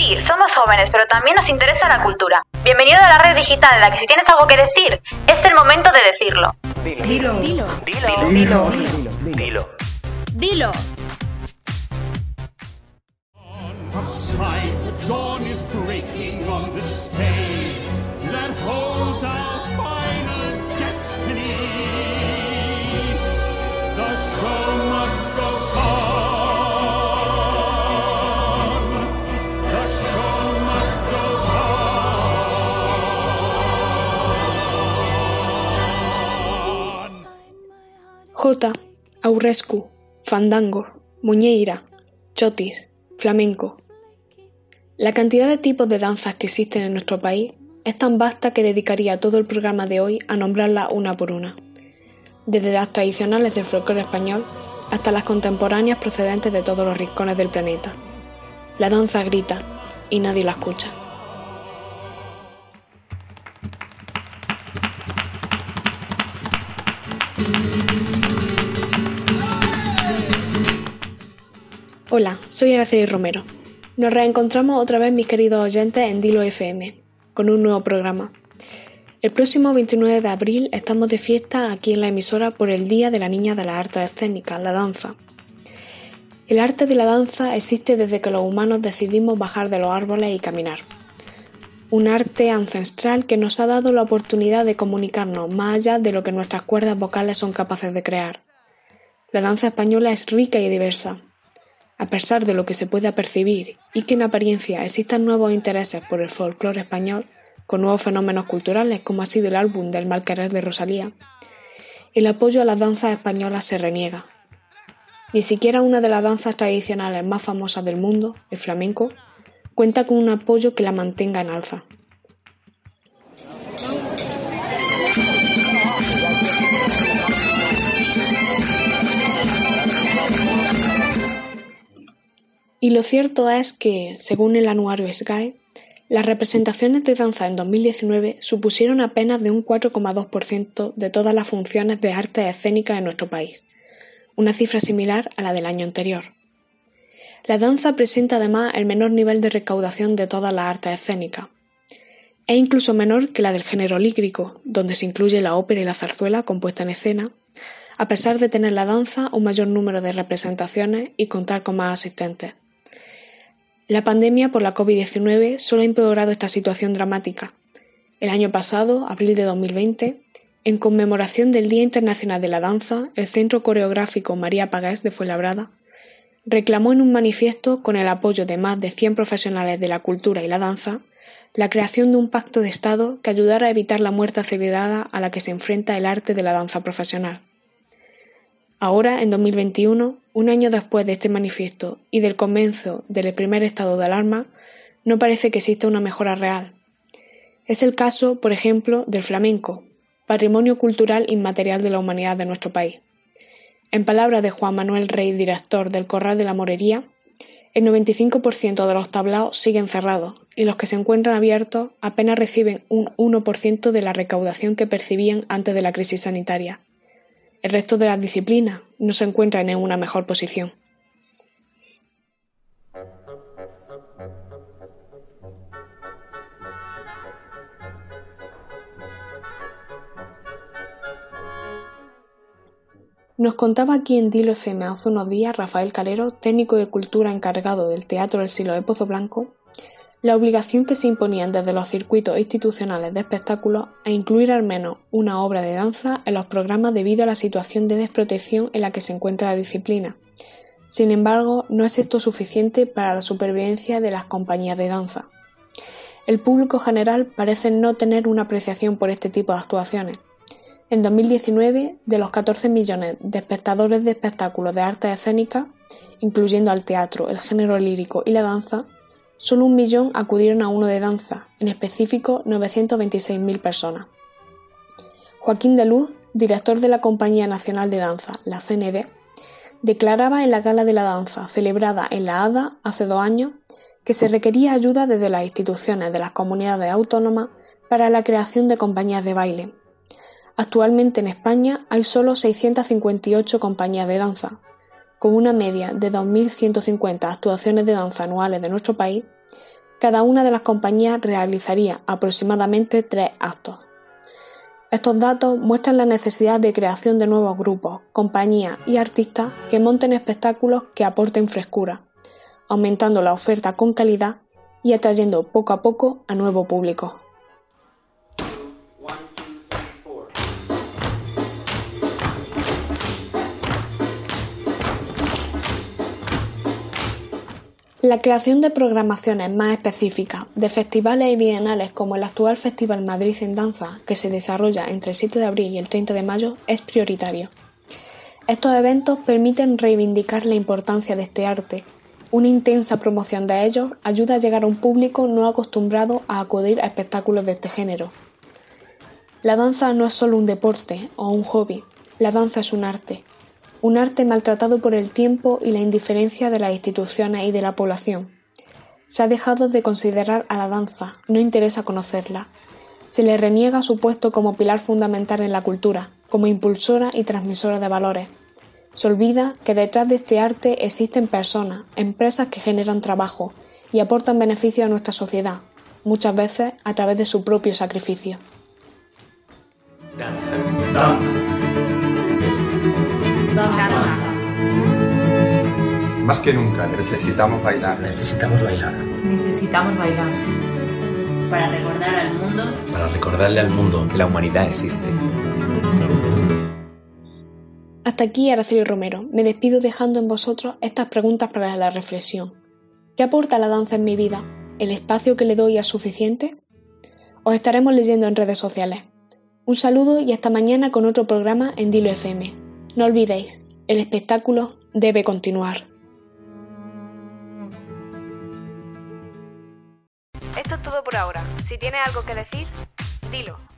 Sí, somos jóvenes, pero también nos interesa la cultura. Bienvenido a la red digital en la que si tienes algo que decir, es el momento de decirlo. Dilo. Dilo. Dilo. Dilo. Dilo. Dilo. Jota, Aurescu, Fandango, Muñeira, Chotis, Flamenco. La cantidad de tipos de danzas que existen en nuestro país es tan vasta que dedicaría todo el programa de hoy a nombrarlas una por una, desde las tradicionales del folclore español hasta las contemporáneas procedentes de todos los rincones del planeta. La danza grita y nadie la escucha. Hola, soy Araceli Romero. Nos reencontramos otra vez, mis queridos oyentes, en Dilo FM, con un nuevo programa. El próximo 29 de abril estamos de fiesta aquí en la emisora por el Día de la Niña de las Artes Escénicas, la danza. El arte de la danza existe desde que los humanos decidimos bajar de los árboles y caminar. Un arte ancestral que nos ha dado la oportunidad de comunicarnos más allá de lo que nuestras cuerdas vocales son capaces de crear. La danza española es rica y diversa, a pesar de lo que se pueda percibir y que en apariencia existan nuevos intereses por el folclore español, con nuevos fenómenos culturales como ha sido el álbum del mal querer de Rosalía, el apoyo a las danzas españolas se reniega. Ni siquiera una de las danzas tradicionales más famosas del mundo, el flamenco, cuenta con un apoyo que la mantenga en alza. Y lo cierto es que, según el anuario SGAE, las representaciones de danza en 2019 supusieron apenas de un 4,2% de todas las funciones de arte escénica en nuestro país, una cifra similar a la del año anterior. La danza presenta además el menor nivel de recaudación de todas las artes escénicas. Es incluso menor que la del género lírico, donde se incluye la ópera y la zarzuela compuesta en escena, a pesar de tener la danza un mayor número de representaciones y contar con más asistentes. La pandemia por la COVID-19 solo ha empeorado esta situación dramática. El año pasado, abril de 2020, en conmemoración del Día Internacional de la Danza, el Centro Coreográfico María Pagés de Fuenlabrada reclamó en un manifiesto, con el apoyo de más de 100 profesionales de la cultura y la danza, la creación de un pacto de Estado que ayudara a evitar la muerte acelerada a la que se enfrenta el arte de la danza profesional. Ahora, en 2021, un año después de este manifiesto y del comienzo del primer estado de alarma, no parece que exista una mejora real. Es el caso, por ejemplo, del flamenco, patrimonio cultural inmaterial de la humanidad de nuestro país. En palabras de Juan Manuel Rey, director del Corral de la Morería, el 95% de los tablaos siguen cerrados y los que se encuentran abiertos apenas reciben un 1% de la recaudación que percibían antes de la crisis sanitaria. El resto de las disciplinas no se encuentran en una mejor posición. Nos contaba aquí en Dilo FM hace unos días Rafael Calero, técnico de cultura encargado del Teatro del Siglo de Pozo Blanco, la obligación que se imponían desde los circuitos institucionales de espectáculos a incluir al menos una obra de danza en los programas debido a la situación de desprotección en la que se encuentra la disciplina. Sin embargo, no es esto suficiente para la supervivencia de las compañías de danza. El público general parece no tener una apreciación por este tipo de actuaciones. En 2019, de los 14 millones de espectadores de espectáculos de arte escénica, incluyendo al teatro, el género lírico y la danza, Solo un millón acudieron a uno de danza, en específico 926.000 personas. Joaquín de Luz, director de la Compañía Nacional de Danza, la CND, declaraba en la Gala de la Danza, celebrada en la ADA hace dos años, que se requería ayuda desde las instituciones de las comunidades autónomas para la creación de compañías de baile. Actualmente en España hay solo 658 compañías de danza, con una media de 2.150 actuaciones de danza anuales de nuestro país, cada una de las compañías realizaría aproximadamente tres actos. Estos datos muestran la necesidad de creación de nuevos grupos, compañías y artistas que monten espectáculos que aporten frescura, aumentando la oferta con calidad y atrayendo poco a poco a nuevo público. La creación de programaciones más específicas de festivales y bienales como el actual Festival Madrid en Danza, que se desarrolla entre el 7 de abril y el 30 de mayo, es prioritario. Estos eventos permiten reivindicar la importancia de este arte. Una intensa promoción de ellos ayuda a llegar a un público no acostumbrado a acudir a espectáculos de este género. La danza no es solo un deporte o un hobby, la danza es un arte, un arte maltratado por el tiempo y la indiferencia de las instituciones y de la población. Se ha dejado de considerar a la danza, no interesa conocerla. Se le reniega su puesto como pilar fundamental en la cultura, como impulsora y transmisora de valores. Se olvida que detrás de este arte existen personas, empresas que generan trabajo y aportan beneficio a nuestra sociedad, muchas veces a través de su propio sacrificio. Más que nunca necesitamos bailar. Necesitamos bailar. Necesitamos bailar. Para recordar al mundo. Para recordarle al mundo que la humanidad existe. Hasta aquí Araceli Romero. Me despido dejando en vosotros estas preguntas para la reflexión. ¿Qué aporta la danza en mi vida? ¿El espacio que le doy es suficiente? Os estaremos leyendo en redes sociales. Un saludo y hasta mañana con otro programa en Dilo FM. No olvidéis, el espectáculo debe continuar. Esto es todo por ahora. Si tienes algo que decir, dilo.